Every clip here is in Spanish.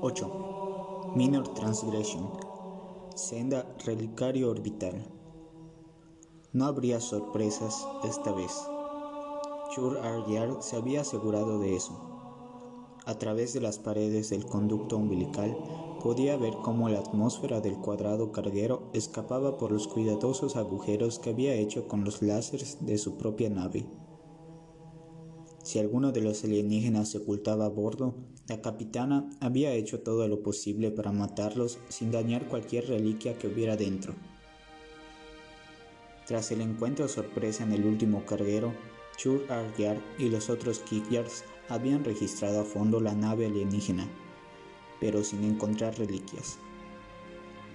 8. Minor Transgression. Senda relicario orbital. No habría sorpresas esta vez. Chur Aryar se había asegurado de eso. A través de las paredes del conducto umbilical podía ver cómo la atmósfera del cuadrado carguero escapaba por los cuidadosos agujeros que había hecho con los láseres de su propia nave. Si alguno de los alienígenas se ocultaba a bordo, la capitana había hecho todo lo posible para matarlos sin dañar cualquier reliquia que hubiera dentro. Tras el encuentro sorpresa en el último carguero, Chur Aryar y los otros Kikyars habían registrado a fondo la nave alienígena, pero sin encontrar reliquias.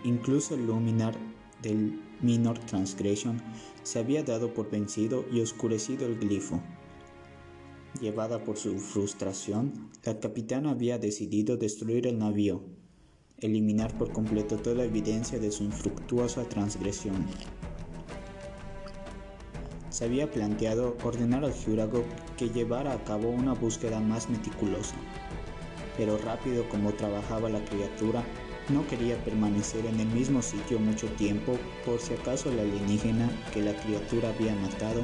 Incluso el luminar del Minor Transgression se había dado por vencido y oscurecido el glifo. Llevada por su frustración, la capitana había decidido destruir el navío, eliminar por completo toda evidencia de su infructuosa transgresión. Se había planteado ordenar al Jurago que llevara a cabo una búsqueda más meticulosa, pero rápido como trabajaba la criatura, no quería permanecer en el mismo sitio mucho tiempo por si acaso la alienígena que la criatura había matado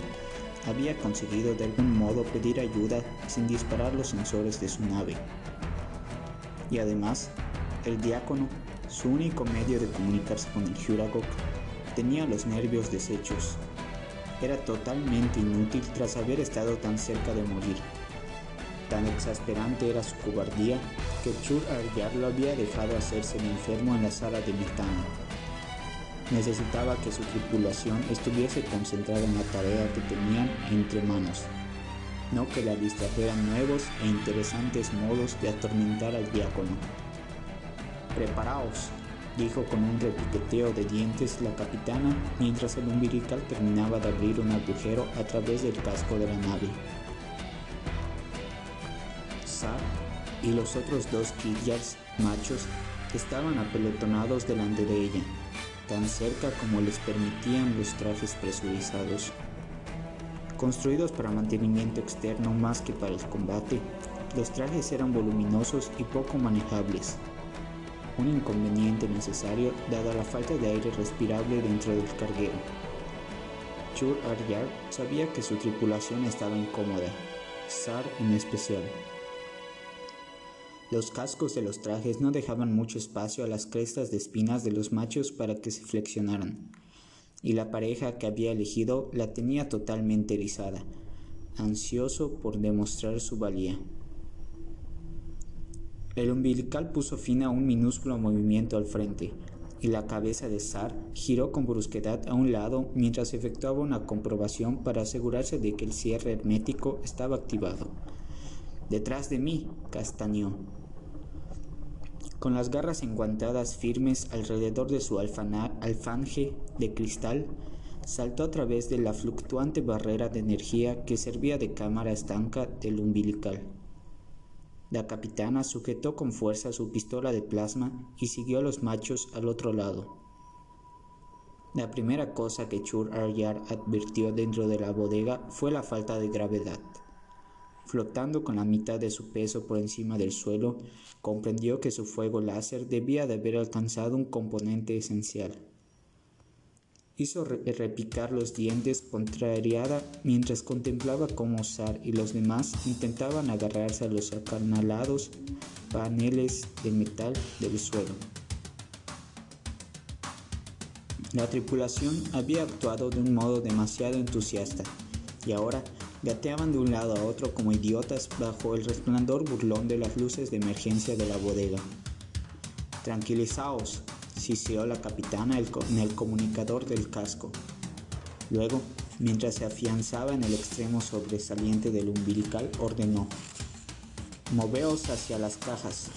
había conseguido de algún modo pedir ayuda sin disparar los sensores de su nave. Y además, el diácono, su único medio de comunicarse con el Juragok, tenía los nervios deshechos. Era totalmente inútil tras haber estado tan cerca de morir. Tan exasperante era su cobardía que Chur Aryar lo había dejado hacerse el enfermo en la sala de metano necesitaba que su tripulación estuviese concentrada en la tarea que tenían entre manos, no que la distrajeran nuevos e interesantes modos de atormentar al diácono. Preparaos, dijo con un repiqueteo de dientes la capitana mientras el umbilical terminaba de abrir un agujero a través del casco de la nave. Sar y los otros dos Kidyars machos estaban apelotonados delante de ella, tan cerca como les permitían los trajes presurizados. Construidos para mantenimiento externo más que para el combate, los trajes eran voluminosos y poco manejables, un inconveniente necesario dada la falta de aire respirable dentro del carguero. Chur Aryar sabía que su tripulación estaba incómoda, Sar en especial. Los cascos de los trajes no dejaban mucho espacio a las crestas de espinas de los machos para que se flexionaran, y la pareja que había elegido la tenía totalmente erizada, ansioso por demostrar su valía. El umbilical puso fin a un minúsculo movimiento al frente, y la cabeza de Sar giró con brusquedad a un lado mientras efectuaba una comprobación para asegurarse de que el cierre hermético estaba activado. Detrás de mí, castañó. Con las garras enguantadas firmes alrededor de su alfanje de cristal, saltó a través de la fluctuante barrera de energía que servía de cámara estanca del umbilical. La capitana sujetó con fuerza su pistola de plasma y siguió a los machos al otro lado. La primera cosa que Chur Aryar advirtió dentro de la bodega fue la falta de gravedad. Flotando con la mitad de su peso por encima del suelo, comprendió que su fuego láser debía de haber alcanzado un componente esencial. Hizo repicar los dientes contrariada mientras contemplaba cómo Sar y los demás intentaban agarrarse a los acanalados paneles de metal del suelo. La tripulación había actuado de un modo demasiado entusiasta y ahora Gateaban de un lado a otro como idiotas bajo el resplandor burlón de las luces de emergencia de la bodega. Tranquilizaos, siseó la capitana en el comunicador del casco. Luego, mientras se afianzaba en el extremo sobresaliente del umbilical, ordenó, Moveos hacia las cajas.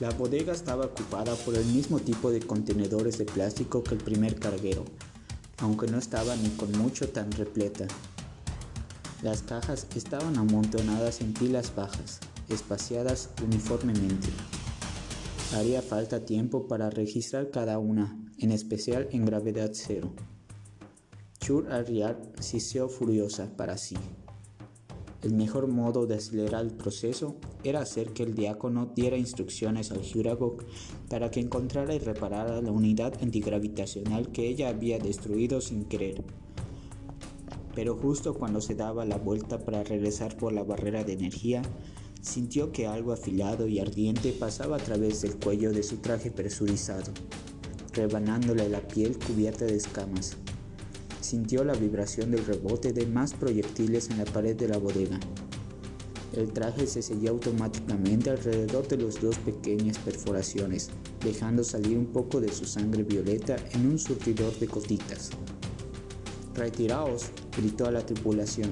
La bodega estaba ocupada por el mismo tipo de contenedores de plástico que el primer carguero, aunque no estaba ni con mucho tan repleta. Las cajas estaban amontonadas en pilas bajas, espaciadas uniformemente. Haría falta tiempo para registrar cada una, en especial en gravedad cero. Chur Arriar siseó furiosa para sí. El mejor modo de acelerar el proceso era hacer que el diácono diera instrucciones al Juragok para que encontrara y reparara la unidad antigravitacional que ella había destruido sin querer. Pero justo cuando se daba la vuelta para regresar por la barrera de energía, sintió que algo afilado y ardiente pasaba a través del cuello de su traje presurizado, rebanándole la piel cubierta de escamas sintió la vibración del rebote de más proyectiles en la pared de la bodega. El traje se selló automáticamente alrededor de las dos pequeñas perforaciones, dejando salir un poco de su sangre violeta en un surtidor de gotitas. Retiraos, gritó a la tripulación.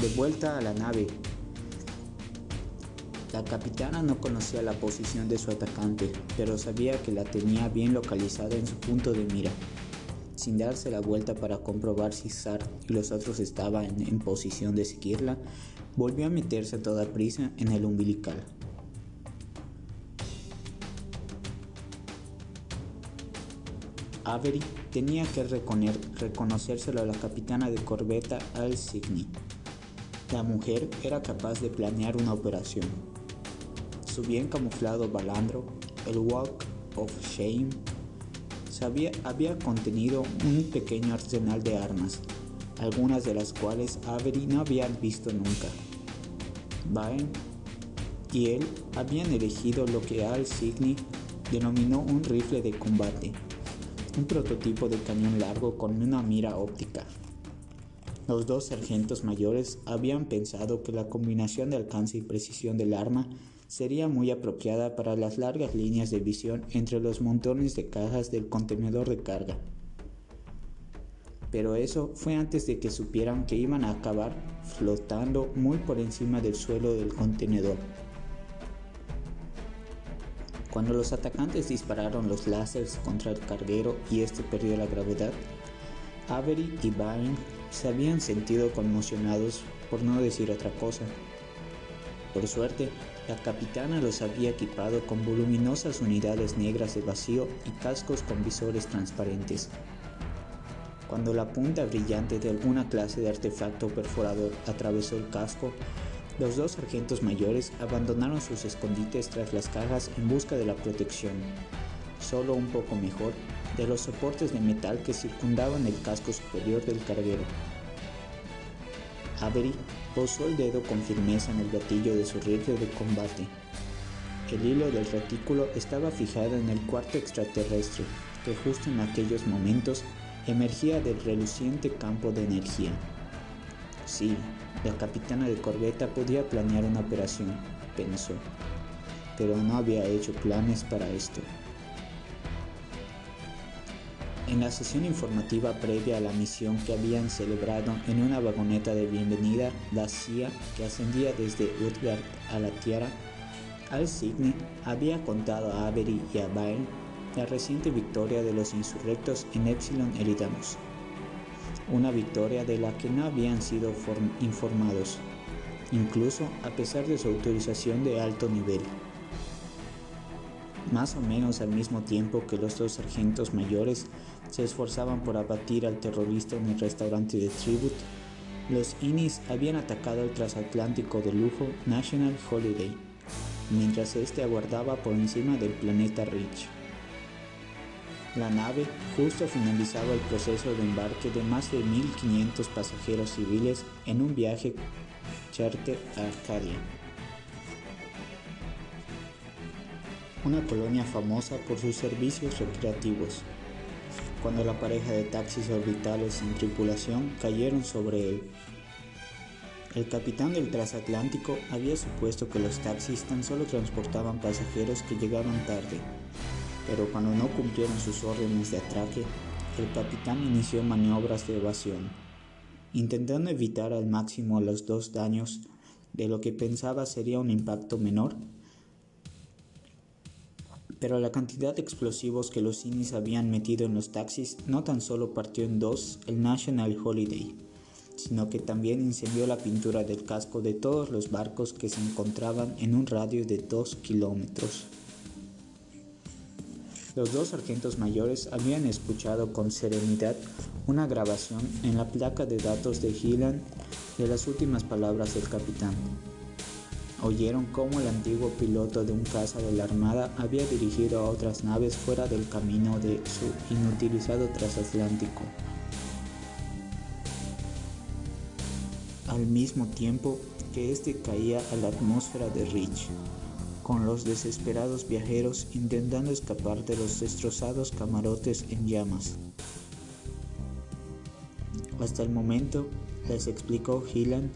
De vuelta a la nave. La capitana no conocía la posición de su atacante, pero sabía que la tenía bien localizada en su punto de mira sin darse la vuelta para comprobar si Sar y los otros estaban en, posición de seguirla, volvió a meterse a toda prisa en el umbilical. Avery tenía que reconocérselo a la capitana de corbeta Al Signy. La mujer era capaz de planear una operación. Su bien camuflado balandro, el Walk of Shame, había, contenido un pequeño arsenal de armas, algunas de las cuales Avery no había visto nunca. Baen y él habían elegido lo que Al Signy denominó un rifle de combate, un prototipo de cañón largo con una mira óptica. Los dos sargentos mayores habían pensado que la combinación de alcance y precisión del arma sería muy apropiada para las largas líneas de visión entre los montones de cajas del contenedor de carga. Pero eso fue antes de que supieran que iban a acabar flotando muy por encima del suelo del contenedor. Cuando los atacantes dispararon los láseres contra el carguero y este perdió la gravedad, Avery y Bain se habían sentido conmocionados, por no decir otra cosa. Por suerte, la capitana los había equipado con voluminosas unidades negras de vacío y cascos con visores transparentes. Cuando la punta brillante de alguna clase de artefacto perforador atravesó el casco, los dos sargentos mayores abandonaron sus escondites tras las cajas en busca de la protección, solo un poco mejor, de los soportes de metal que circundaban el casco superior del carguero. Avery posó el dedo con firmeza en el gatillo de su rifle de combate. El hilo del retículo estaba fijado en el cuarto extraterrestre, que justo en aquellos momentos emergía del reluciente campo de energía. Sí, la capitana de corbeta podía planear una operación, pensó, pero no había hecho planes para esto. En la sesión informativa previa a la misión que habían celebrado en una vagoneta de bienvenida la CIA que ascendía desde Utgard a la Tierra, Al había contado a Avery y a Byrne la reciente victoria de los insurrectos en Epsilon Eridanos, una victoria de la que no habían sido informados, incluso a pesar de su autorización de alto nivel. Más o menos al mismo tiempo que los dos sargentos mayores se esforzaban por abatir al terrorista en el restaurante de Tribute, los Innis habían atacado el transatlántico de lujo National Holiday, mientras este aguardaba por encima del planeta Rich. La nave justo finalizaba el proceso de embarque de más de 1.500 pasajeros civiles en un viaje charter a Arcadia. una colonia famosa por sus servicios recreativos. Cuando la pareja de taxis orbitales sin tripulación cayeron sobre él, el capitán del transatlántico había supuesto que los taxis tan solo transportaban pasajeros que llegaban tarde, pero cuando no cumplieron sus órdenes de atraque, el capitán inició maniobras de evasión, intentando evitar al máximo los dos daños de lo que pensaba sería un impacto menor pero la cantidad de explosivos que los Inis habían metido en los taxis no tan solo partió en dos el National Holiday, sino que también incendió la pintura del casco de todos los barcos que se encontraban en un radio de dos kilómetros. Los dos sargentos mayores habían escuchado con serenidad una grabación en la placa de datos de Gillan de las últimas palabras del capitán. Oyeron cómo el antiguo piloto de un caza de la Armada había dirigido a otras naves fuera del camino de su inutilizado transatlántico. Al mismo tiempo que éste caía a la atmósfera de Rich, con los desesperados viajeros intentando escapar de los destrozados camarotes en llamas. Hasta el momento, les explicó Gillan,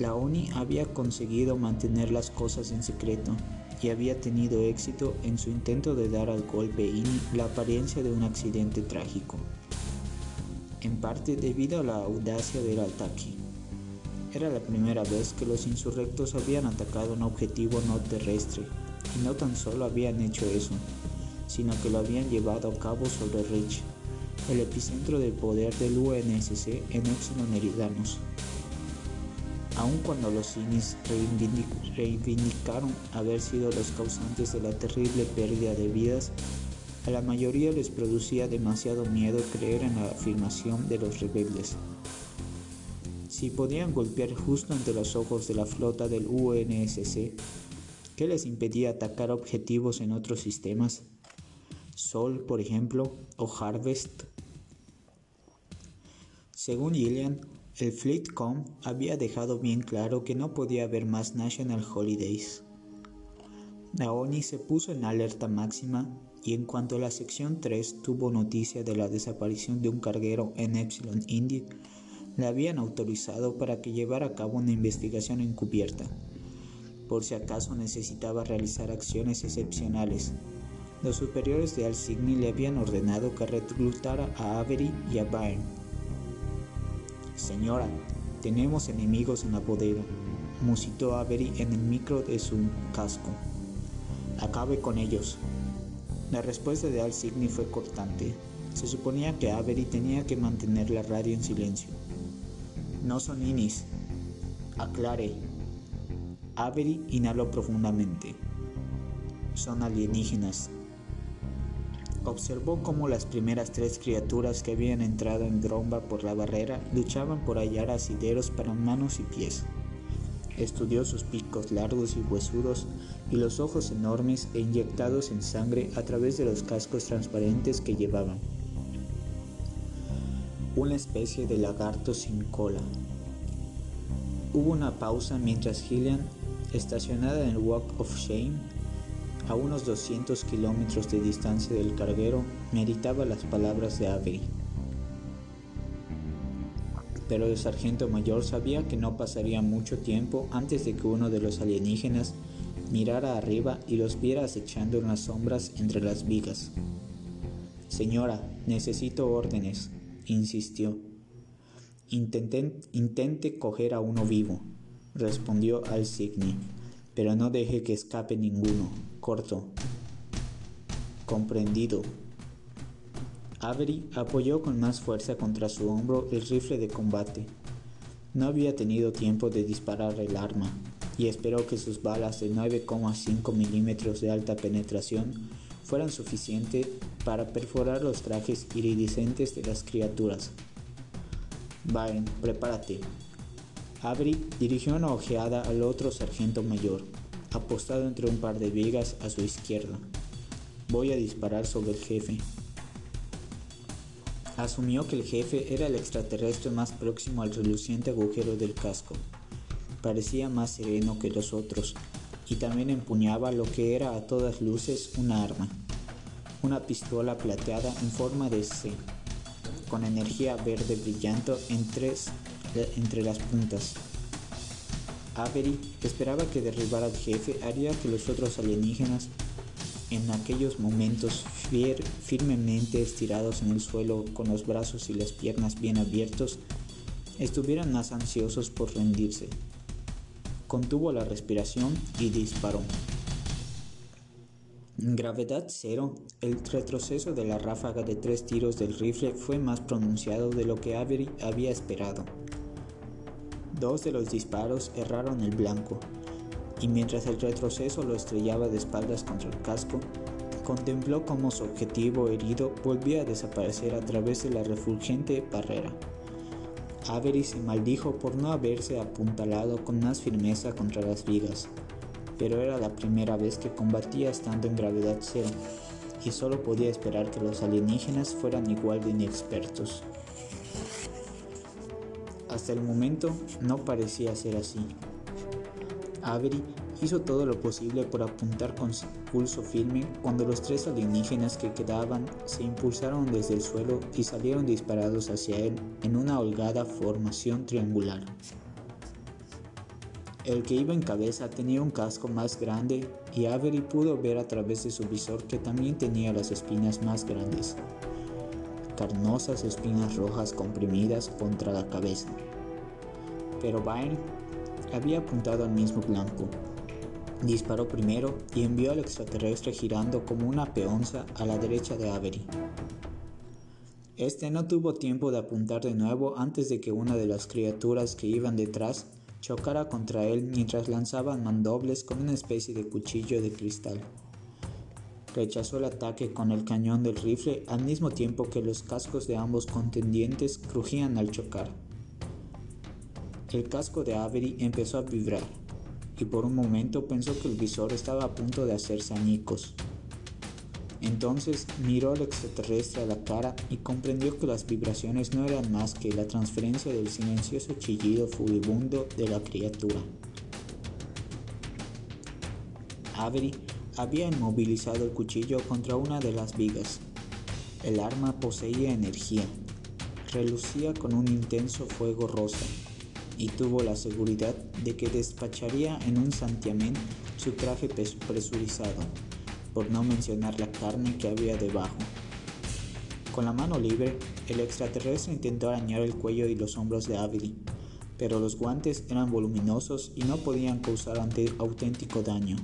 la ONI había conseguido mantener las cosas en secreto y había tenido éxito en su intento de dar al golpe INI la apariencia de un accidente trágico, en parte debido a la audacia del ataque. Era la primera vez que los insurrectos habían atacado un objetivo no terrestre, y no tan solo habían hecho eso, sino que lo habían llevado a cabo sobre Rich, el epicentro del poder del UNSC en Epsilon Eridanos. Aun cuando los Sinis reivindicaron haber sido los causantes de la terrible pérdida de vidas, a la mayoría les producía demasiado miedo creer en la afirmación de los rebeldes. Si podían golpear justo ante los ojos de la flota del UNSC, ¿qué les impedía atacar objetivos en otros sistemas? Sol, por ejemplo, o Harvest. Según Gillian, el FleetCom había dejado bien claro que no podía haber más National Holidays. La ONI se puso en alerta máxima y en cuanto la sección 3 tuvo noticia de la desaparición de un carguero en Epsilon Indy, le habían autorizado para que llevara a cabo una investigación encubierta, por si acaso necesitaba realizar acciones excepcionales. Los superiores de Al-Signy le habían ordenado que reclutara a Avery y a Byrne. Señora, tenemos enemigos en la bodega, musitó Avery en el micro de su casco. Acabe con ellos. La respuesta de Al-Signy fue cortante. Se suponía que Avery tenía que mantener la radio en silencio. No son inis. Aclare. Avery inhaló profundamente. Son alienígenas. Observó cómo las primeras tres criaturas que habían entrado en Dromba por la barrera luchaban por hallar asideros para manos y pies. Estudió sus picos largos y huesudos y los ojos enormes e inyectados en sangre a través de los cascos transparentes que llevaban una especie de lagarto sin cola. Hubo una pausa mientras Gillian, estacionada en el Walk of Shame, a unos 200 kilómetros de distancia del carguero, meditaba las palabras de Avery. Pero el sargento mayor sabía que no pasaría mucho tiempo antes de que uno de los alienígenas mirara arriba y los viera acechando en las sombras entre las vigas. Señora, necesito órdenes, insistió. intente coger a uno vivo, respondió Al Signy, pero no deje que escape ninguno. Corto. Comprendido. Avery apoyó con más fuerza contra su hombro el rifle de combate. No había tenido tiempo de disparar el arma y esperó que sus balas de 9,5 milímetros de alta penetración fueran suficientes para perforar los trajes iridiscentes de las criaturas. Byron, prepárate. Avery dirigió una ojeada al otro sargento mayor, apostado entre un par de vigas a su izquierda. Voy a disparar sobre el jefe. Asumió que el jefe era el extraterrestre más próximo al reluciente agujero del casco. Parecía más sereno que los otros y también empuñaba lo que era a todas luces una arma, una pistola plateada en forma de C, con energía verde brillante entre las puntas. Avery esperaba que derribar al jefe haría que los otros alienígenas, en aquellos momentos firmemente estirados en el suelo con los brazos y las piernas bien abiertos, estuvieran más ansiosos por rendirse contuvo la respiración y disparó. Gravedad cero, el retroceso de la ráfaga de tres tiros del rifle fue más pronunciado de lo que Avery había esperado. Dos de los disparos erraron el blanco, y mientras el retroceso lo estrellaba de espaldas contra el casco, contempló cómo su objetivo herido volvía a desaparecer a través de la refulgente barrera. Avery se maldijo por no haberse apuntalado con más firmeza contra las vigas, pero era la primera vez que combatía estando en gravedad cero, y solo podía esperar que los alienígenas fueran igual de inexpertos. Hasta el momento no parecía ser así. Avery hizo todo lo posible por apuntar con pulso firme cuando los tres alienígenas que quedaban se impulsaron desde el suelo y salieron disparados hacia él en una holgada formación triangular. El que iba en cabeza tenía un casco más grande y Avery pudo ver a través de su visor que también tenía las espinas más grandes, carnosas espinas rojas comprimidas contra la cabeza. Pero Byrne había apuntado al mismo blanco Disparó primero y envió al extraterrestre girando como una peonza a la derecha de Avery. Este no tuvo tiempo de apuntar de nuevo antes de que una de las criaturas que iban detrás chocara contra él mientras lanzaban mandobles con una especie de cuchillo de cristal. Rechazó el ataque con el cañón del rifle al mismo tiempo que los cascos de ambos contendientes crujían al chocar. El casco de Avery empezó a vibrar y por un momento pensó que el visor estaba a punto de hacerse añicos. Entonces miró al extraterrestre a la cara y comprendió que las vibraciones no eran más que la transferencia del silencioso chillido furibundo de la criatura. Avery había inmovilizado el cuchillo contra una de las vigas. El arma poseía energía. Relucía con un intenso fuego rosa y tuvo la seguridad de que despacharía en un santiamén su traje presurizado, por no mencionar la carne que había debajo. Con la mano libre, el extraterrestre intentó arañar el cuello y los hombros de Avery, pero los guantes eran voluminosos y no podían causar auténtico daño.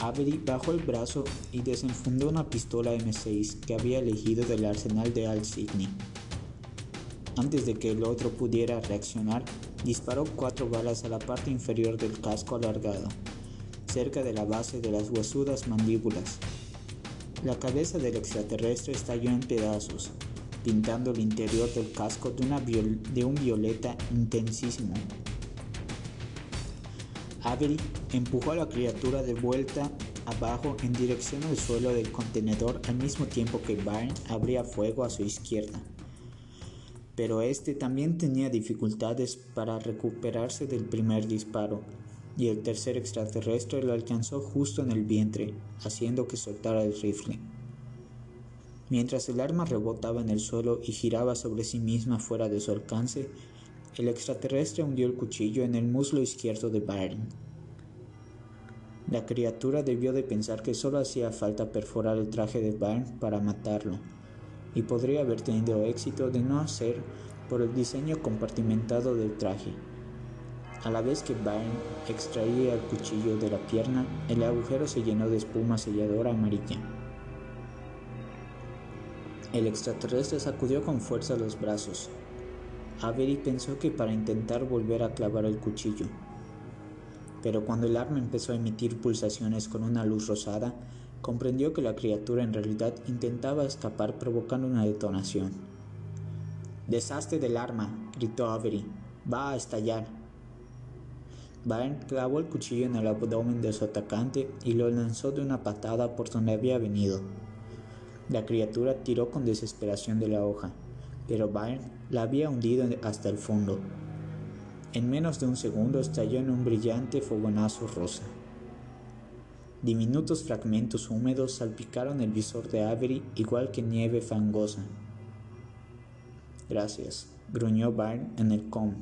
Avery bajó el brazo y desenfundó una pistola M6 que había elegido del arsenal de Al Sidney. Antes de que el otro pudiera reaccionar, disparó cuatro balas a la parte inferior del casco alargado, cerca de la base de las huesudas mandíbulas. La cabeza del extraterrestre estalló en pedazos, pintando el interior del casco de, una de un violeta intensísimo. Avery empujó a la criatura de vuelta abajo en dirección al suelo del contenedor al mismo tiempo que Byrne abría fuego a su izquierda pero este también tenía dificultades para recuperarse del primer disparo, y el tercer extraterrestre lo alcanzó justo en el vientre, haciendo que soltara el rifle. Mientras el arma rebotaba en el suelo y giraba sobre sí misma fuera de su alcance, el extraterrestre hundió el cuchillo en el muslo izquierdo de Byron. La criatura debió de pensar que solo hacía falta perforar el traje de Byrne para matarlo y podría haber tenido éxito de no ser por el diseño compartimentado del traje. A la vez que Byrne extraía el cuchillo de la pierna, el agujero se llenó de espuma selladora amarilla. El extraterrestre sacudió con fuerza los brazos. Avery pensó que para intentar volver a clavar el cuchillo. Pero cuando el arma empezó a emitir pulsaciones con una luz rosada, comprendió que la criatura en realidad intentaba escapar provocando una detonación. Desastre del arma, gritó Avery. Va a estallar. Byrne clavó el cuchillo en el abdomen de su atacante y lo lanzó de una patada por donde había venido. La criatura tiró con desesperación de la hoja, pero Byrne la había hundido hasta el fondo. En menos de un segundo estalló en un brillante fogonazo rosa. Diminutos fragmentos húmedos salpicaron el visor de Avery igual que nieve fangosa. Gracias, gruñó Byrne en el com,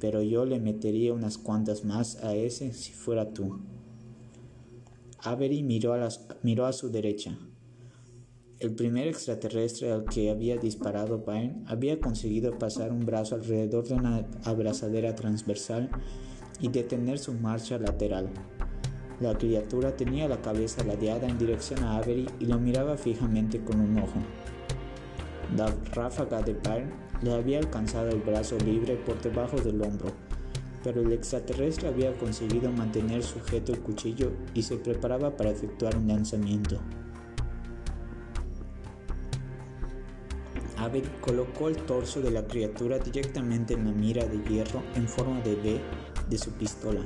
pero yo le metería unas cuantas más a ese si fuera tú. Avery miró a su derecha. El primer extraterrestre al que había disparado Byrne había conseguido pasar un brazo alrededor de una abrazadera transversal y detener su marcha lateral. La criatura tenía la cabeza ladeada en dirección a Avery y lo miraba fijamente con un ojo. La ráfaga de Byrne le había alcanzado el brazo libre por debajo del hombro, pero el extraterrestre había conseguido mantener sujeto el cuchillo y se preparaba para efectuar un lanzamiento. Avery colocó el torso de la criatura directamente en la mira de hierro en forma de V de su pistola.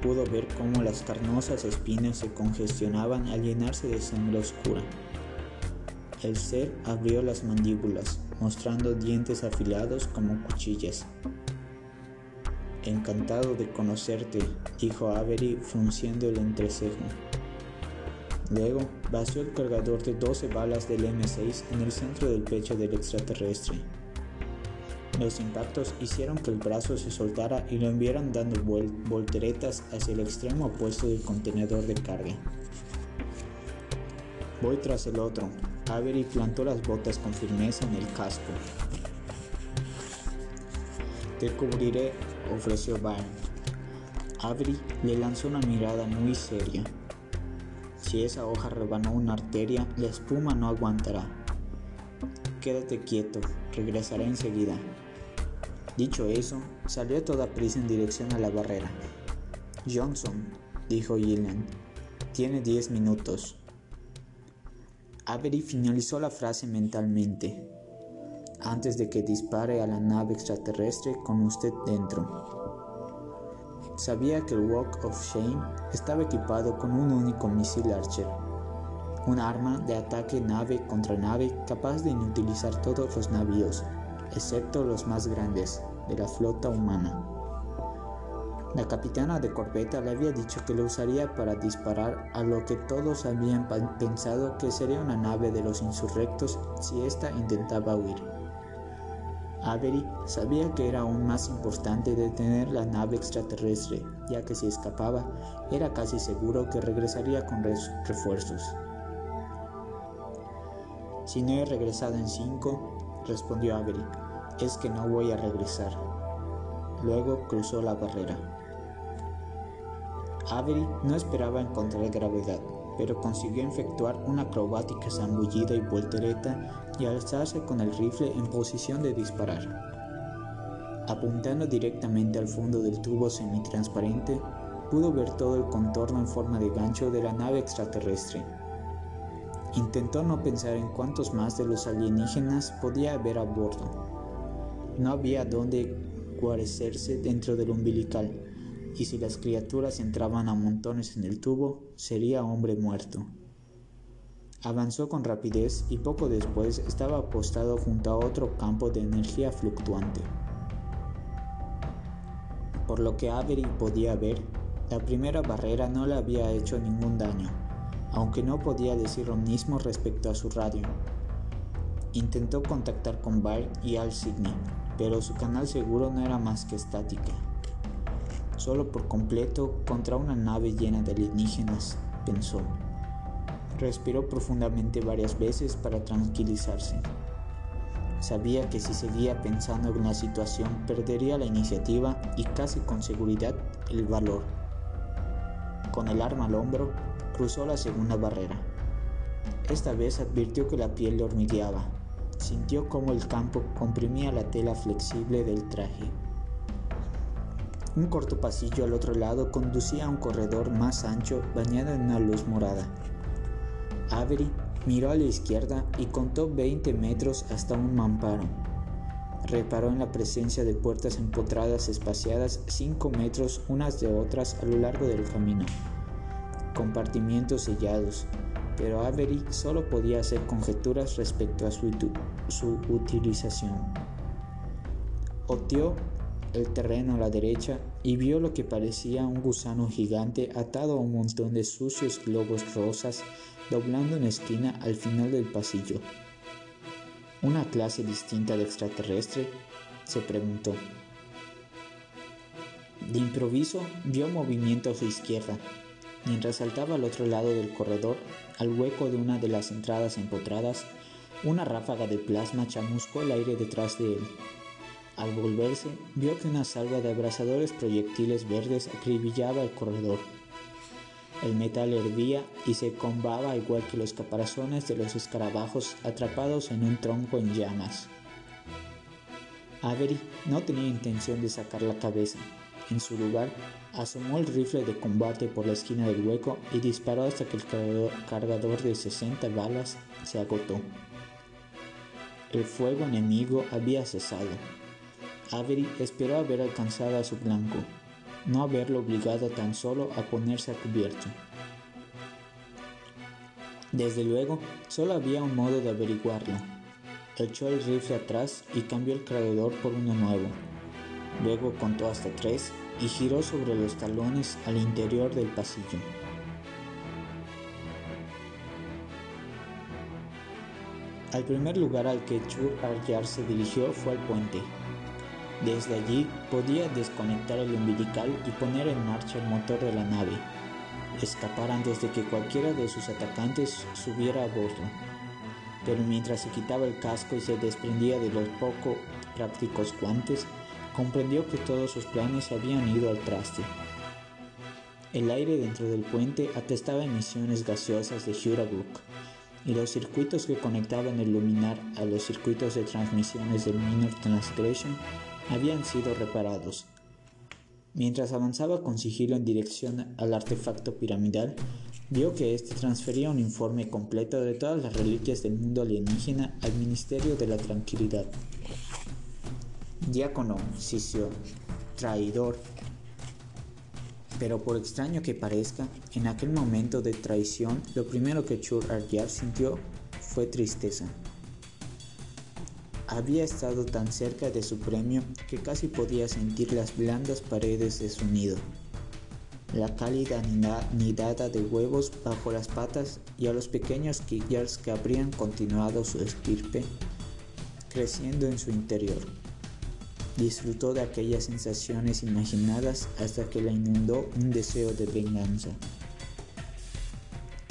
Pudo ver cómo las carnosas espinas se congestionaban al llenarse de sangre oscura. El ser abrió las mandíbulas, mostrando dientes afilados como cuchillas. Encantado de conocerte, dijo Avery frunciendo el entrecejo. Luego vació el cargador de 12 balas del M6 en el centro del pecho del extraterrestre. Los impactos hicieron que el brazo se soltara y lo enviaran dando volteretas hacia el extremo opuesto del contenedor de carga. Voy tras el otro. Avery plantó las botas con firmeza en el casco. Te cubriré, ofreció Byrne. Avery le lanzó una mirada muy seria. Si esa hoja rebanó una arteria, la espuma no aguantará. Quédate quieto, regresaré enseguida. Dicho eso, salió a toda prisa en dirección a la barrera. Johnson, dijo Gillian, tiene diez minutos. Avery finalizó la frase mentalmente. Antes de que dispare a la nave extraterrestre con usted dentro. Sabía que el Walk of Shame estaba equipado con un único misil Archer, un arma de ataque nave contra nave capaz de inutilizar todos los navíos, excepto los más grandes, de la flota humana. La capitana de corbeta le había dicho que lo usaría para disparar a lo que todos habían pensado que sería una nave de los insurrectos si ésta intentaba huir. Avery sabía que era aún más importante detener la nave extraterrestre, ya que si escapaba, era casi seguro que regresaría con refuerzos. Si no he regresado en cinco, respondió Avery, es que no voy a regresar. Luego cruzó la barrera. Avery no esperaba encontrar gravedad, pero consiguió efectuar una acrobática zambullida y voltereta y alzarse con el rifle en posición de disparar. Apuntando directamente al fondo del tubo semitransparente, pudo ver todo el contorno en forma de gancho de la nave extraterrestre. Intentó no pensar en cuántos más de los alienígenas podía haber a bordo. No había dónde guarecerse dentro del umbilical, y si las criaturas entraban a montones en el tubo, sería hombre muerto. Avanzó con rapidez y poco después estaba apostado junto a otro campo de energía fluctuante. Por lo que Avery podía ver, la primera barrera no le había hecho ningún daño, aunque no podía decir lo mismo respecto a su radio. Intentó contactar con Bart y Al Sidney, pero su canal seguro no era más que estática. Solo por completo contra una nave llena de alienígenas, pensó. Respiró profundamente varias veces para tranquilizarse. Sabía que si seguía pensando en la situación perdería la iniciativa y casi con seguridad el valor. Con el arma al hombro, cruzó la segunda barrera. Esta vez advirtió que la piel le hormigueaba. Sintió como el campo comprimía la tela flexible del traje. Un corto pasillo al otro lado conducía a un corredor más ancho bañado en una luz morada. Avery miró a la izquierda y contó 20 metros hasta un mamparo. Reparó en la presencia de puertas empotradas espaciadas 5 metros unas de otras a lo largo del camino. Compartimientos sellados, pero Avery solo podía hacer conjeturas respecto a su, su utilización. Oteó el terreno a la derecha y vio lo que parecía un gusano gigante atado a un montón de sucios globos rosas doblando una esquina al final del pasillo. ¿Una clase distinta de extraterrestre? se preguntó. De improviso vio movimiento a su izquierda, mientras saltaba al otro lado del corredor, al hueco de una de las entradas empotradas, una ráfaga de plasma chamuscó el aire detrás de él. Al volverse, vio que una salva de abrasadores proyectiles verdes acribillaba el corredor. El metal hervía y se combaba igual que los caparazones de los escarabajos atrapados en un tronco en llamas. Avery no tenía intención de sacar la cabeza. En su lugar, asomó el rifle de combate por la esquina del hueco y disparó hasta que el cargador de 60 balas se agotó. El fuego enemigo había cesado. Avery esperó haber alcanzado a su blanco, no haberlo obligado tan solo a ponerse a cubierto. Desde luego, solo había un modo de averiguarlo. Echó el rifle atrás y cambió el cargador por uno nuevo. Luego contó hasta tres y giró sobre los talones al interior del pasillo. Al primer lugar al que Chur Aryar se dirigió fue al puente. Desde allí podía desconectar el umbilical y poner en marcha el motor de la nave. Escapar antes de que cualquiera de sus atacantes subiera a bordo. Pero mientras se quitaba el casco y se desprendía de los poco prácticos guantes, comprendió que todos sus planes habían ido al traste. El aire dentro del puente atestaba emisiones gaseosas de Hurabrook y los circuitos que conectaban el luminar a los circuitos de transmisiones del Minor Transgression habían sido reparados. Mientras avanzaba con sigilo en dirección al artefacto piramidal, vio que éste transfería un informe completo de todas las reliquias del mundo alienígena al Ministerio de la Tranquilidad. Diácono, Sisio, traidor. Pero por extraño que parezca, en aquel momento de traición, lo primero que Chur Aryar sintió fue tristeza. Había estado tan cerca de su premio que casi podía sentir las blandas paredes de su nido, la cálida nidada de huevos bajo las patas y a los pequeños killers que habrían continuado su estirpe creciendo en su interior. Disfrutó de aquellas sensaciones imaginadas hasta que la inundó un deseo de venganza.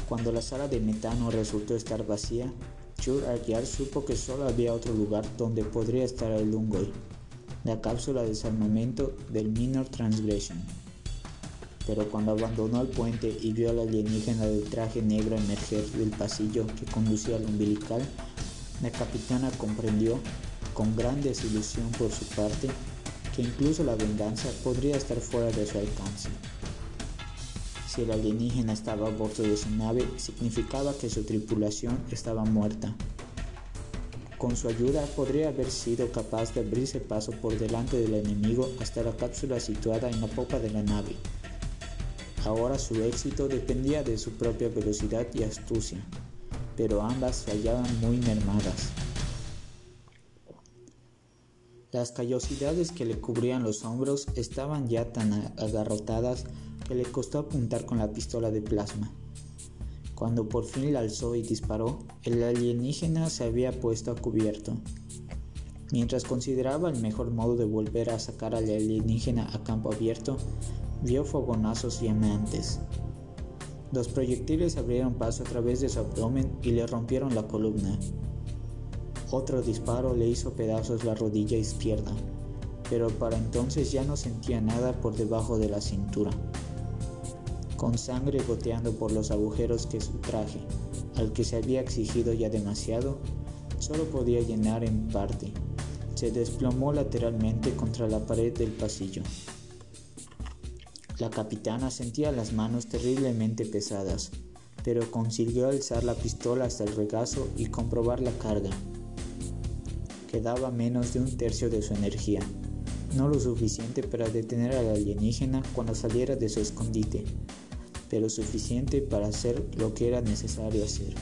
Cuando la sala de metano resultó estar vacía, Chur supo que solo había otro lugar donde podría estar el Lungoy, la cápsula de desarmamento del Minor Transgression. Pero cuando abandonó el puente y vio al alienígena del traje negro emerger del pasillo que conducía al umbilical, la capitana comprendió con gran desilusión por su parte, que incluso la venganza podría estar fuera de su alcance. Si el alienígena estaba a bordo de su nave, significaba que su tripulación estaba muerta. Con su ayuda podría haber sido capaz de abrirse paso por delante del enemigo hasta la cápsula situada en la popa de la nave. Ahora su éxito dependía de su propia velocidad y astucia, pero ambas se hallaban muy mermadas. Las callosidades que le cubrían los hombros estaban ya tan agarrotadas que le costó apuntar con la pistola de plasma. Cuando por fin la alzó y disparó, el alienígena se había puesto a cubierto. Mientras consideraba el mejor modo de volver a sacar al alienígena a campo abierto, vio fogonazos llameantes. Los proyectiles abrieron paso a través de su abdomen y le rompieron la columna. Otro disparo le hizo pedazos la rodilla izquierda, pero para entonces ya no sentía nada por debajo de la cintura. Con sangre goteando por los agujeros que su traje, al que se había exigido ya demasiado, solo podía llenar en parte, se desplomó lateralmente contra la pared del pasillo. La capitana sentía las manos terriblemente pesadas, pero consiguió alzar la pistola hasta el regazo y comprobar la carga. Quedaba menos de un tercio de su energía, no lo suficiente para detener al alienígena cuando saliera de su escondite, pero suficiente para hacer lo que era necesario hacer.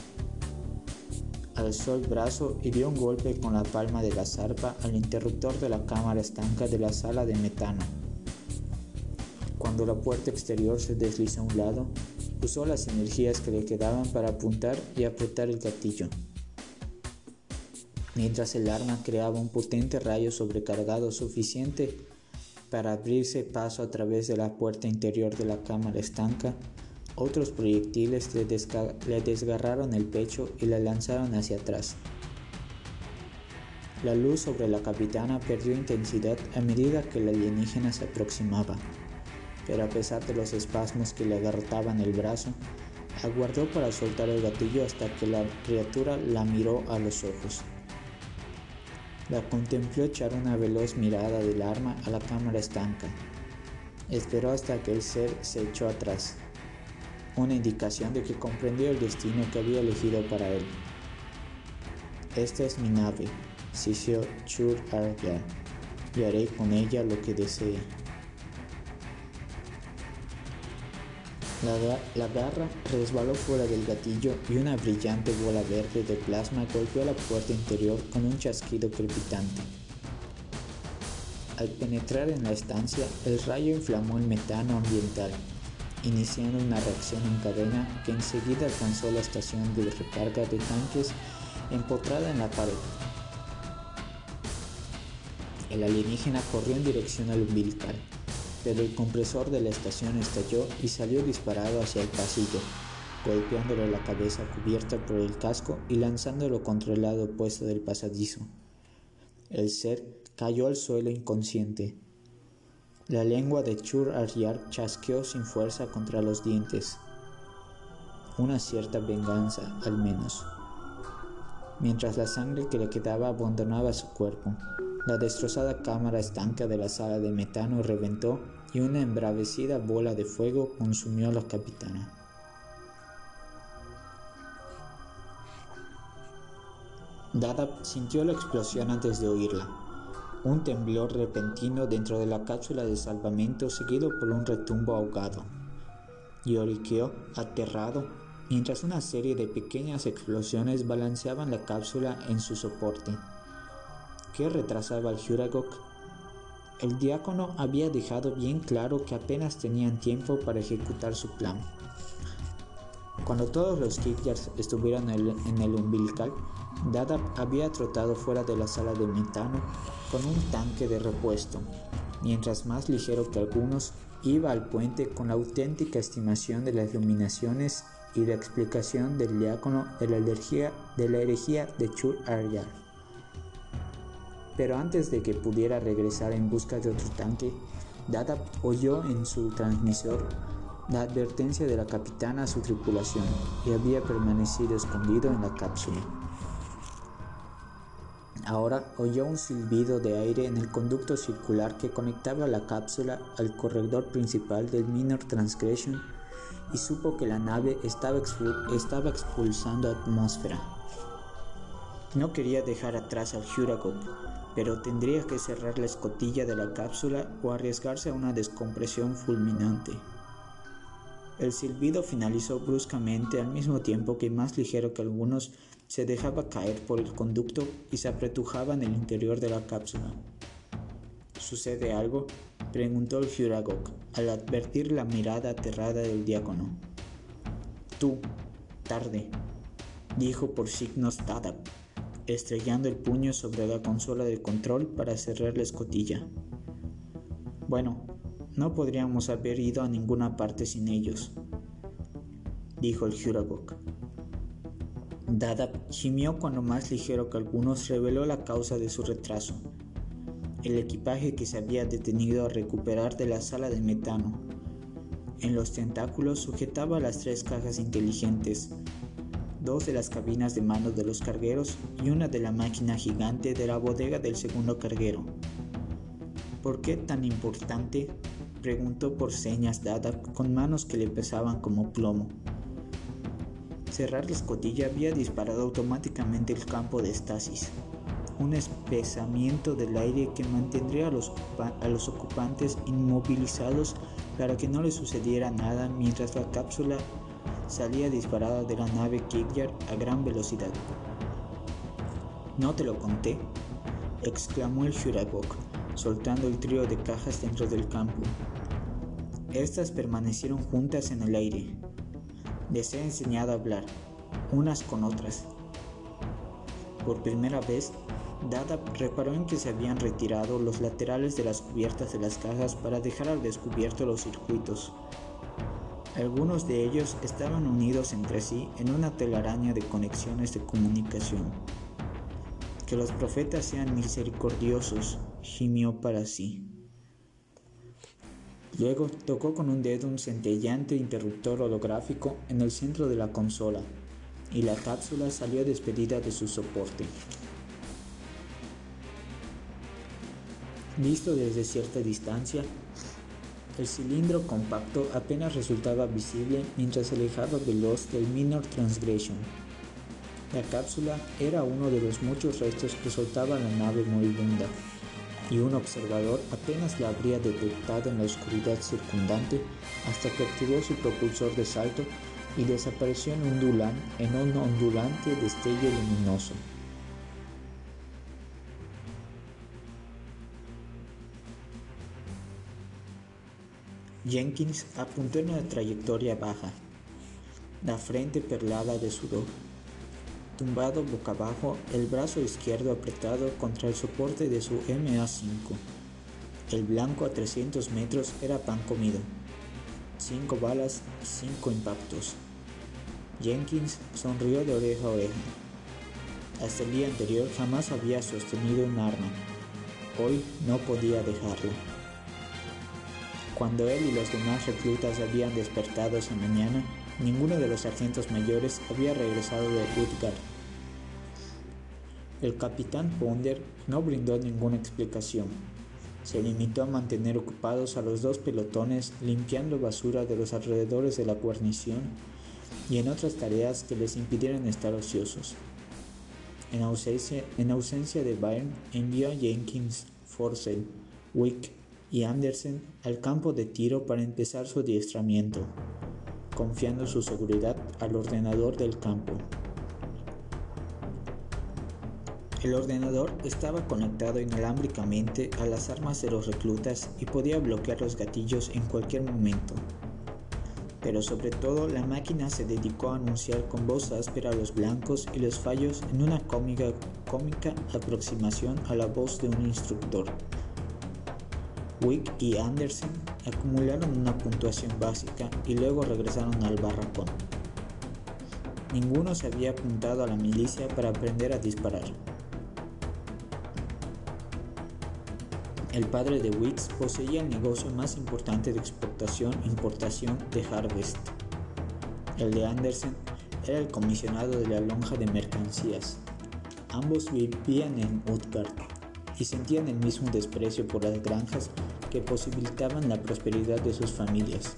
Alzó el brazo y dio un golpe con la palma de la zarpa al interruptor de la cámara estanca de la sala de metano. Cuando la puerta exterior se deslizó a un lado, usó las energías que le quedaban para apuntar y apretar el gatillo mientras el arma creaba un potente rayo sobrecargado suficiente para abrirse paso a través de la puerta interior de la cámara estanca, otros proyectiles le, desgarraron el pecho y la lanzaron hacia atrás. La luz sobre la capitana perdió intensidad a medida que la alienígena se aproximaba, pero a pesar de los espasmos que le agarrotaban el brazo, aguardó para soltar el gatillo hasta que la criatura la miró a los ojos. La contempló echar una veloz mirada del arma a la cámara estanca. Esperó hasta que el ser se echó atrás, una indicación de que comprendió el destino que había elegido para él. Esta es mi nave, Sisio Chur Arya, y haré con ella lo que desee. La, garra resbaló fuera del gatillo y una brillante bola verde de plasma golpeó la puerta interior con un chasquido crepitante. Al penetrar en la estancia, el rayo inflamó el metano ambiental, iniciando una reacción en cadena que enseguida alcanzó la estación de recarga de tanques empotrada en la pared. El alienígena corrió en dirección al umbilical pero el compresor de la estación estalló y salió disparado hacia el pasillo, golpeándole la cabeza cubierta por el casco y lanzándolo contra el lado opuesto del pasadizo. El ser cayó al suelo inconsciente. La lengua de Chur Aryar chasqueó sin fuerza contra los dientes. Una cierta venganza, al menos. Mientras la sangre que le quedaba abandonaba su cuerpo, la destrozada cámara estanca de la sala de metano reventó y una embravecida bola de fuego consumió a la capitana. Dada sintió la explosión antes de oírla. Un temblor repentino dentro de la cápsula de salvamento seguido por un retumbo ahogado. Lloriqueó, aterrado, mientras una serie de pequeñas explosiones balanceaban la cápsula en su soporte. ¿Qué retrasaba al Huragok el diácono había dejado bien claro que apenas tenían tiempo para ejecutar su plan. Cuando todos los Kickers estuvieron en el umbilical, Dada había trotado fuera de la sala de metano con un tanque de repuesto, mientras más ligero que algunos, iba al puente con la auténtica estimación de las iluminaciones y la explicación del diácono de la, energía, de la herejía de Chur Aryar. Pero antes de que pudiera regresar en busca de otro tanque, Dada oyó en su transmisor la advertencia de la capitana a su tripulación y había permanecido escondido en la cápsula. Ahora oyó un silbido de aire en el conducto circular que conectaba la cápsula al corredor principal del Minor Transgression y supo que la nave estaba, estaba expulsando atmósfera. No quería dejar atrás al Huragok, pero tendría que cerrar la escotilla de la cápsula o arriesgarse a una descompresión fulminante. El silbido finalizó bruscamente al mismo tiempo que más ligero que algunos se dejaba caer por el conducto y se apretujaba en el interior de la cápsula. ¿Sucede algo? preguntó el Huragok al advertir la mirada aterrada del diácono. Tú, tarde, dijo por signos Tadap estrellando el puño sobre la consola de control para cerrar la escotilla. Bueno, no podríamos haber ido a ninguna parte sin ellos, dijo el Huragok. Dada gimió cuando más ligero que algunos reveló la causa de su retraso. El equipaje que se había detenido a recuperar de la sala de metano. En los tentáculos sujetaba las tres cajas inteligentes, dos de las cabinas de manos de los cargueros y una de la máquina gigante de la bodega del segundo carguero. ¿Por qué tan importante? preguntó por señas Dada con manos que le pesaban como plomo. Cerrar la escotilla había disparado automáticamente el campo de estasis, un espesamiento del aire que mantendría a los, a los ocupantes inmovilizados para que no les sucediera nada mientras la cápsula salía disparada de la nave Kidjar a gran velocidad. ¿No te lo conté? exclamó el Shuragok, soltando el trío de cajas dentro del campo. Estas permanecieron juntas en el aire. Les he enseñado a hablar, unas con otras. Por primera vez, Dada reparó en que se habían retirado los laterales de las cubiertas de las cajas para dejar al descubierto los circuitos. Algunos de ellos estaban unidos entre sí en una telaraña de conexiones de comunicación. Que los profetas sean misericordiosos, gimió para sí. Luego tocó con un dedo un centellante interruptor holográfico en el centro de la consola y la cápsula salió despedida de su soporte. Visto desde cierta distancia, el cilindro compacto apenas resultaba visible mientras se alejaba veloz del Minor Transgression. La cápsula era uno de los muchos restos que soltaba la nave moribunda, y un observador apenas la habría detectado en la oscuridad circundante hasta que activó su propulsor de salto y desapareció en en un ondulante destello luminoso. Jenkins apuntó en una trayectoria baja, la frente perlada de sudor. Tumbado boca abajo, el brazo izquierdo apretado contra el soporte de su MA5. El blanco a 300 metros era pan comido. Cinco balas, cinco impactos. Jenkins sonrió de oreja a oreja. Hasta el día anterior jamás había sostenido un arma. Hoy no podía dejarla. Cuando él y los demás reclutas habían despertado esa mañana, ninguno de los sargentos mayores había regresado de Utgard. El capitán Ponder no brindó ninguna explicación. Se limitó a mantener ocupados a los dos pelotones limpiando basura de los alrededores de la guarnición y en otras tareas que les impidieran estar ociosos. En ausencia, en ausencia de Byrne, envió a Jenkins, Forcell, Wick y Anderson al campo de tiro para empezar su adiestramiento, confiando su seguridad al ordenador del campo. El ordenador estaba conectado inalámbricamente a las armas de los reclutas y podía bloquear los gatillos en cualquier momento. Pero sobre todo la máquina se dedicó a anunciar con voz áspera los blancos y los fallos en una cómica, cómica aproximación a la voz de un instructor. Wick y Anderson acumularon una puntuación básica y luego regresaron al barracón. Ninguno se había apuntado a la milicia para aprender a disparar. El padre de Wicks poseía el negocio más importante de exportación e importación de Harvest. El de Anderson era el comisionado de la lonja de mercancías. Ambos vivían en Utgard y sentían el mismo desprecio por las granjas que posibilitaban la prosperidad de sus familias.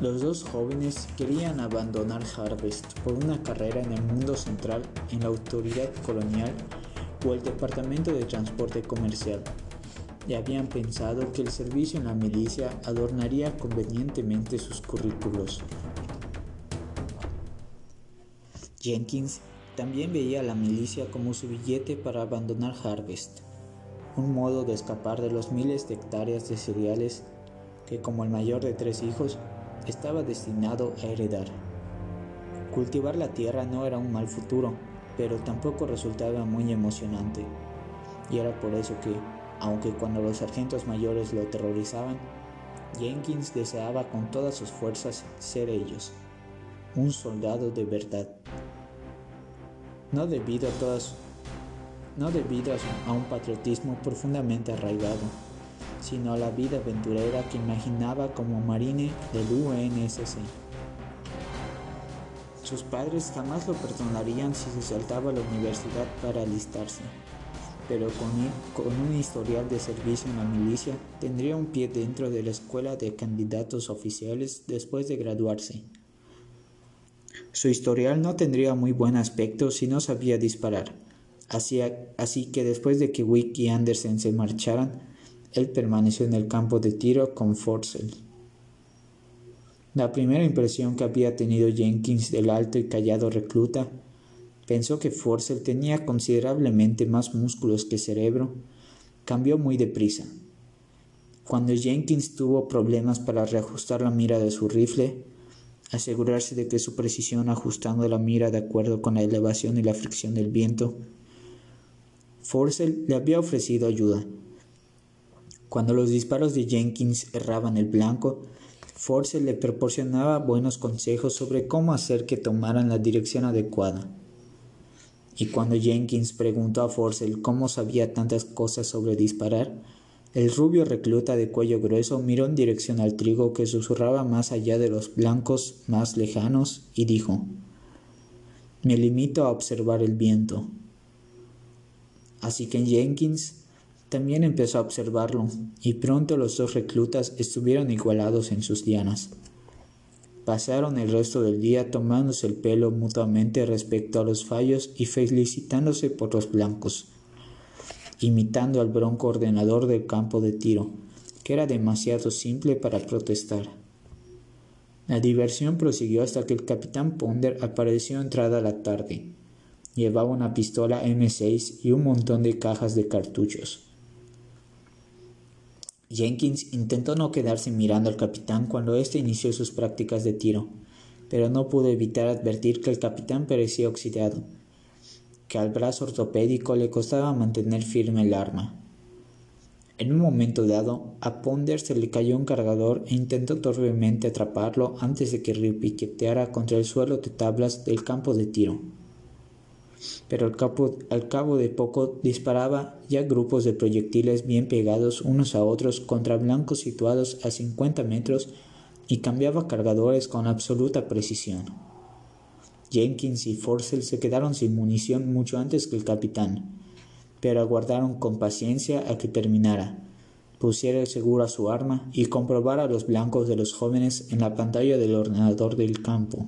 Los dos jóvenes querían abandonar Harvest por una carrera en el mundo central en la autoridad colonial o el departamento de transporte comercial y habían pensado que el servicio en la milicia adornaría convenientemente sus currículos. Jenkins también veía a la milicia como su billete para abandonar Harvest un modo de escapar de los miles de hectáreas de cereales que como el mayor de tres hijos estaba destinado a heredar. Cultivar la tierra no era un mal futuro, pero tampoco resultaba muy emocionante. Y era por eso que, aunque cuando los sargentos mayores lo aterrorizaban, Jenkins deseaba con todas sus fuerzas ser ellos, un soldado de verdad. No debido a todas no debido a un patriotismo profundamente arraigado, sino a la vida aventurera que imaginaba como marine del UNSC. Sus padres jamás lo perdonarían si se saltaba a la universidad para alistarse, pero con un historial de servicio en la milicia tendría un pie dentro de la escuela de candidatos oficiales después de graduarse. Su historial no tendría muy buen aspecto si no sabía disparar Así, que después de que Wick y Anderson se marcharan, él permaneció en el campo de tiro con Forcell. La primera impresión que había tenido Jenkins del alto y callado recluta, pensó que Forcell tenía considerablemente más músculos que cerebro, cambió muy deprisa. Cuando Jenkins tuvo problemas para reajustar la mira de su rifle, asegurarse de que su precisión ajustando la mira de acuerdo con la elevación y la fricción del viento Forcell le había ofrecido ayuda. Cuando los disparos de Jenkins erraban el blanco, Forcell le proporcionaba buenos consejos sobre cómo hacer que tomaran la dirección adecuada. Y cuando Jenkins preguntó a Forcell cómo sabía tantas cosas sobre disparar, el rubio recluta de cuello grueso miró en dirección al trigo que susurraba más allá de los blancos más lejanos y dijo, Me limito a observar el viento. Así que Jenkins también empezó a observarlo, y pronto los dos reclutas estuvieron igualados en sus dianas. Pasaron el resto del día tomándose el pelo mutuamente respecto a los fallos y felicitándose por los blancos, imitando al bronco ordenador del campo de tiro, que era demasiado simple para protestar. La diversión prosiguió hasta que el capitán Ponder apareció entrada la tarde. Llevaba una pistola M6 y un montón de cajas de cartuchos. Jenkins intentó no quedarse mirando al capitán cuando éste inició sus prácticas de tiro, pero no pudo evitar advertir que el capitán parecía oxidado, que al brazo ortopédico le costaba mantener firme el arma. En un momento dado, a Ponder se le cayó un cargador e intentó torpemente atraparlo antes de que repiqueteara contra el suelo de tablas del campo de tiro pero al, cabo de poco disparaba ya grupos de proyectiles bien pegados unos a otros contra blancos situados a 50 metros y cambiaba cargadores con absoluta precisión. Jenkins y Forcell se quedaron sin munición mucho antes que el capitán, pero aguardaron con paciencia a que terminara, pusiera el seguro su arma y comprobara los blancos de los jóvenes en la pantalla del ordenador del campo.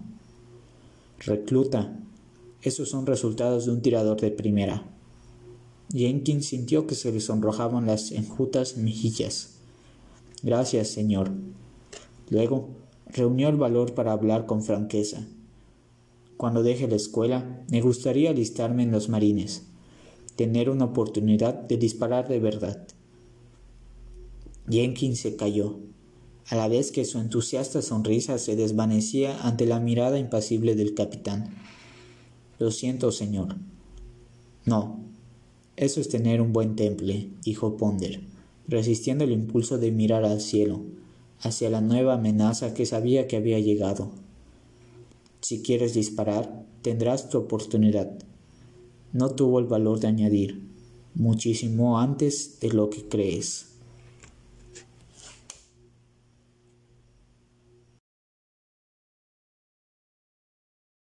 Recluta, esos son resultados de un tirador de primera. Jenkins sintió que se le sonrojaban las enjutas mejillas. Gracias, señor. Luego reunió el valor para hablar con franqueza. Cuando deje la escuela, me gustaría alistarme en los marines, tener una oportunidad de disparar de verdad. Jenkins se calló, a la vez que su entusiasta sonrisa se desvanecía ante la mirada impasible del capitán. Lo siento, señor. No. Eso es tener un buen temple, dijo Ponder, resistiendo el impulso de mirar al cielo, hacia la nueva amenaza que sabía que había llegado. Si quieres disparar, tendrás tu oportunidad. No tuvo el valor de añadir, muchísimo antes de lo que crees.